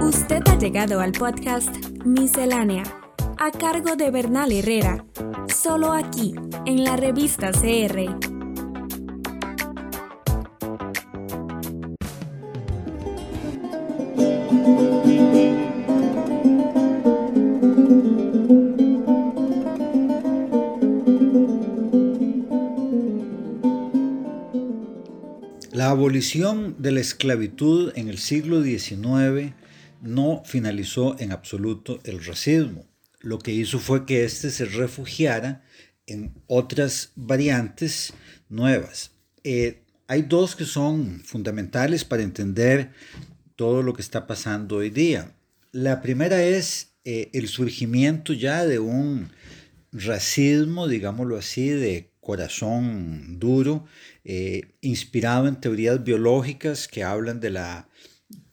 Usted ha llegado al podcast Miscelánea, a cargo de Bernal Herrera, solo aquí, en la revista CR. Abolición de la esclavitud en el siglo XIX no finalizó en absoluto el racismo. Lo que hizo fue que éste se refugiara en otras variantes nuevas. Eh, hay dos que son fundamentales para entender todo lo que está pasando hoy día. La primera es eh, el surgimiento ya de un racismo, digámoslo así, de corazón duro, eh, inspirado en teorías biológicas que hablan de la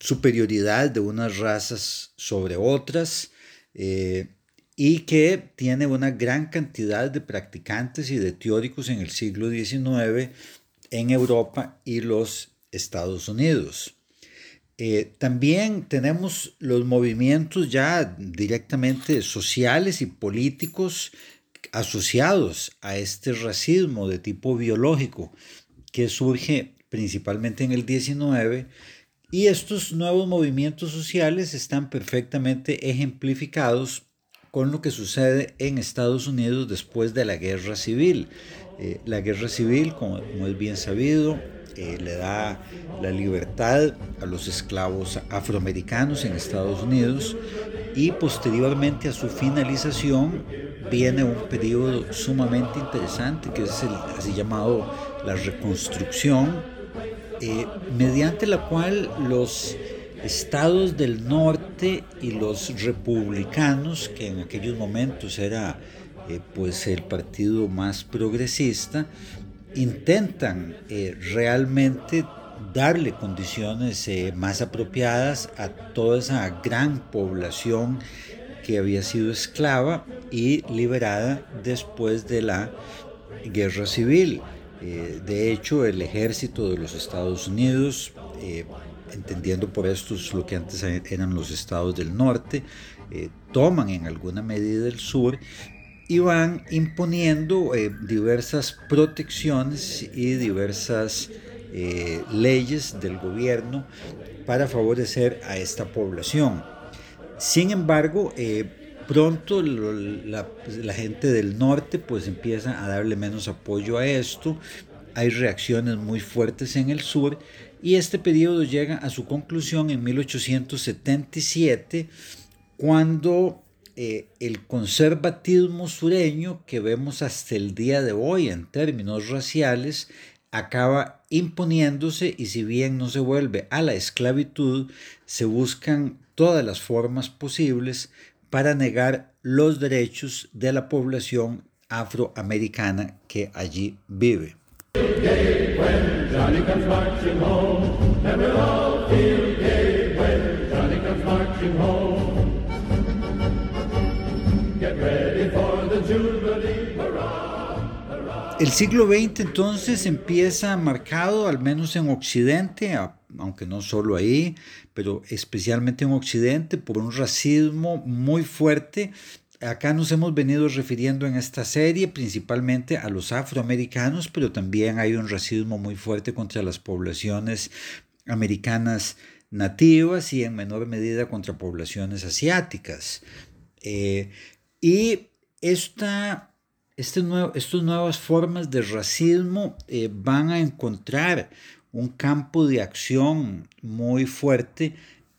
superioridad de unas razas sobre otras eh, y que tiene una gran cantidad de practicantes y de teóricos en el siglo XIX en Europa y los Estados Unidos. Eh, también tenemos los movimientos ya directamente sociales y políticos asociados a este racismo de tipo biológico que surge principalmente en el 19 y estos nuevos movimientos sociales están perfectamente ejemplificados con lo que sucede en Estados Unidos después de la guerra civil. Eh, la guerra civil, como, es bien sabido, eh, le da la libertad a los esclavos afroamericanos en Estados Unidos y posteriormente a su finalización viene un periodo sumamente interesante que es el así llamado la reconstrucción, eh, mediante la cual los estados del norte y los republicanos, que en aquellos momentos era eh, pues el partido más progresista, intentan eh, realmente darle condiciones más apropiadas a toda esa gran población que había sido esclava y liberada después de la guerra civil. Eh, de hecho, el ejército de los Estados Unidos, eh, entendiendo por esto lo que antes eran los estados del norte, eh, toman en alguna medida el sur y van imponiendo diversas protecciones y diversas leyes del gobierno para favorecer a esta población. Sin embargo, eh, pronto la, gente del norte pues empieza a darle menos apoyo a esto, hay reacciones muy fuertes en el sur y este periodo llega a su conclusión en 1877 cuando eh, el conservatismo sureño que vemos hasta el día de hoy en términos raciales acaba imponiéndose y si bien no se vuelve a la esclavitud, se buscan todas las formas posibles para negar los derechos de la población afroamericana que allí vive. El siglo XX entonces empieza marcado, al menos en Occidente, aunque no solo ahí, pero especialmente en Occidente, por un racismo muy fuerte. Acá nos hemos venido refiriendo en esta serie principalmente a los afroamericanos, pero también hay un racismo muy fuerte contra las poblaciones americanas nativas y en menor medida contra poblaciones asiáticas. Eh, y esta este estas nuevas formas de racismo eh, van a encontrar un campo de acción muy fuerte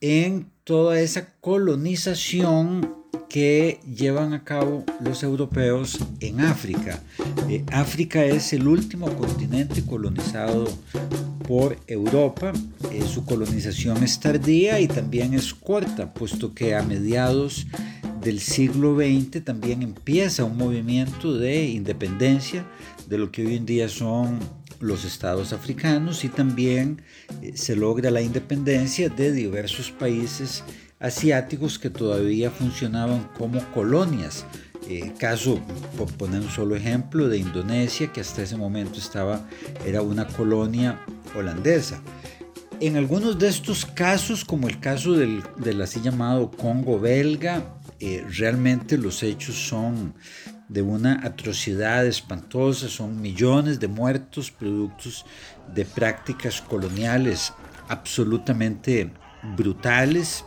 en toda esa colonización que llevan a cabo los europeos en África. Eh, África es el último continente colonizado por Europa. Eh, su colonización es tardía y también es corta, puesto que a mediados del siglo XX también empieza un movimiento de independencia de lo que hoy en día son los estados africanos y también eh, se logra la independencia de diversos países asiáticos que todavía funcionaban como colonias. Eh, caso, por poner un solo ejemplo, de Indonesia, que hasta ese momento estaba, era una colonia holandesa. En algunos de estos casos, como el caso del, así llamado Congo belga, eh, realmente los hechos son de una atrocidad espantosa, son millones de muertos productos de prácticas coloniales absolutamente brutales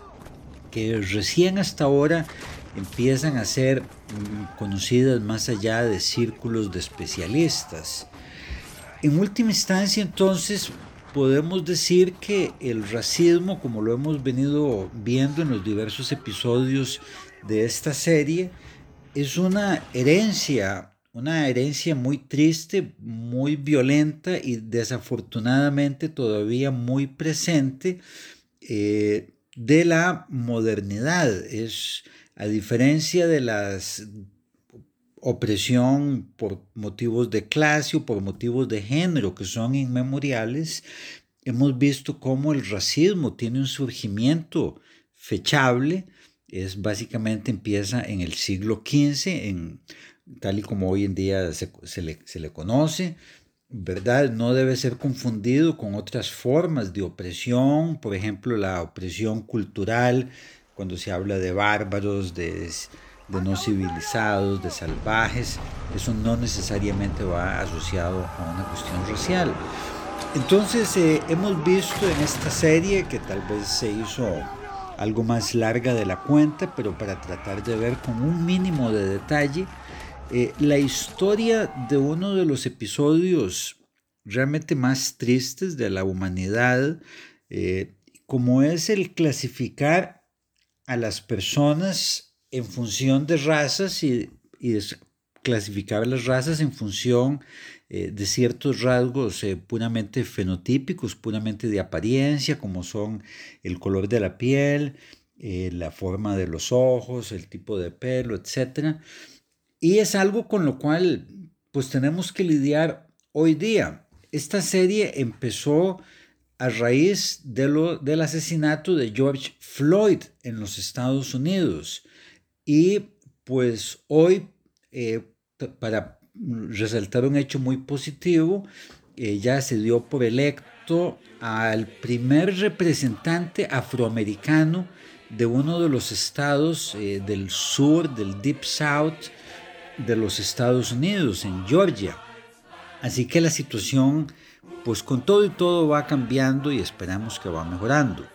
que recién hasta ahora empiezan a ser mm, conocidas más allá de círculos de especialistas. En última instancia, entonces, podemos decir que el racismo, como lo hemos venido viendo en los diversos episodios de esta serie, es una herencia, una herencia muy triste, muy violenta y desafortunadamente todavía muy presente eh, de la modernidad. Es a diferencia de la opresión por motivos de clase o por motivos de género que son inmemoriales, hemos visto cómo el racismo tiene un surgimiento fechable, es básicamente empieza en el siglo XV, en, tal y como hoy en día se, le, se le conoce, ¿verdad? No debe ser confundido con otras formas de opresión, por ejemplo, la opresión cultural cuando se habla de bárbaros, de, no civilizados, de salvajes, eso no necesariamente va asociado a una cuestión racial. Entonces eh, hemos visto en esta serie que tal vez se hizo algo más larga de la cuenta, pero para tratar de ver con un mínimo de detalle eh, la historia de uno de los episodios realmente más tristes de la humanidad, eh, como es el clasificar a las personas en función de razas y, y clasificar las razas en función eh, de ciertos rasgos eh, puramente fenotípicos, puramente de apariencia, como son el color de la piel, eh, la forma de los ojos, el tipo de pelo, etc. Y es algo con lo cual pues tenemos que lidiar hoy día. Esta serie empezó a raíz de lo, del asesinato de George Floyd en los Estados Unidos. Y pues hoy, eh, para resaltar un hecho muy positivo, eh, ya se dio por electo al primer representante afroamericano de uno de los estados eh, del sur, del Deep South de los Estados Unidos, en Georgia. Así que la situación pues con todo y todo va cambiando y esperamos que va mejorando.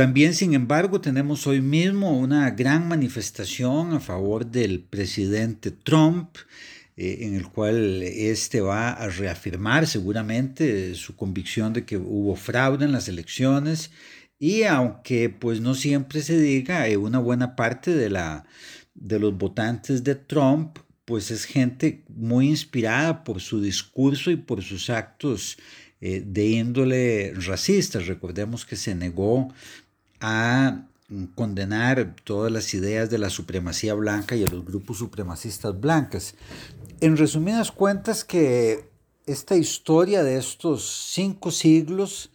También, sin embargo, tenemos hoy mismo una gran manifestación a favor del presidente Trump, eh, en el cual este va a reafirmar seguramente su convicción de que hubo fraude en las elecciones y aunque pues no siempre se diga, eh, una buena parte de, la, de los votantes de Trump pues es gente muy inspirada por su discurso y por sus actos eh, de índole racista. Recordemos que se negó a condenar todas las ideas de la supremacía blanca y a los grupos supremacistas blancas. En resumidas cuentas, que esta historia de estos cinco siglos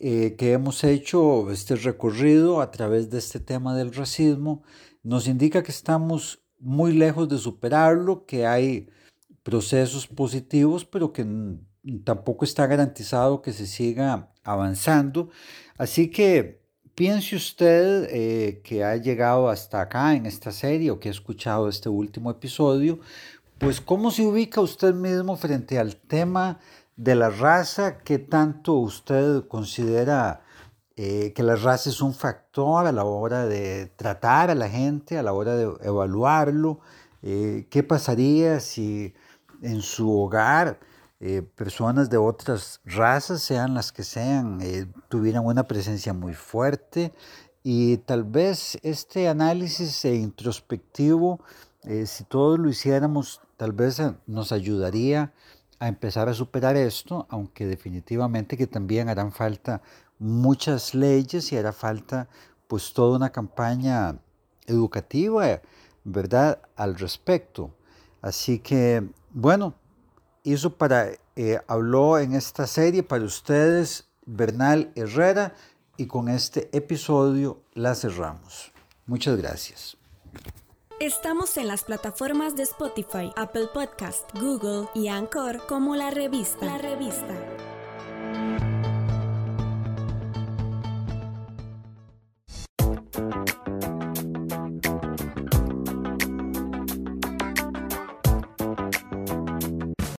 eh, que hemos hecho, este recorrido a través de este tema del racismo, nos indica que estamos muy lejos de superarlo, que hay procesos positivos, pero que tampoco está garantizado que se siga avanzando. Así que piense usted eh, que ha llegado hasta acá en esta serie o que ha escuchado este último episodio, pues ¿cómo se ubica usted mismo frente al tema de la raza? ¿Qué tanto usted considera eh, que la raza es un factor a la hora de tratar a la gente, a la hora de evaluarlo? Eh, ¿Qué pasaría si en su hogar eh, personas de otras razas, sean las que sean, tuvieran una presencia muy fuerte? Y tal vez este análisis introspectivo, si todos lo hiciéramos tal vez eh, nos ayudaría a empezar a superar esto, aunque definitivamente que también harán falta muchas leyes y hará falta pues toda una campaña educativa, ¿verdad?, al respecto. Así que, bueno, eso para, eh, habló en esta serie para ustedes Bernal Herrera y con este episodio la cerramos. Muchas gracias. Estamos en las plataformas de Spotify, Apple Podcast, Google y Anchor como la revista. La revista.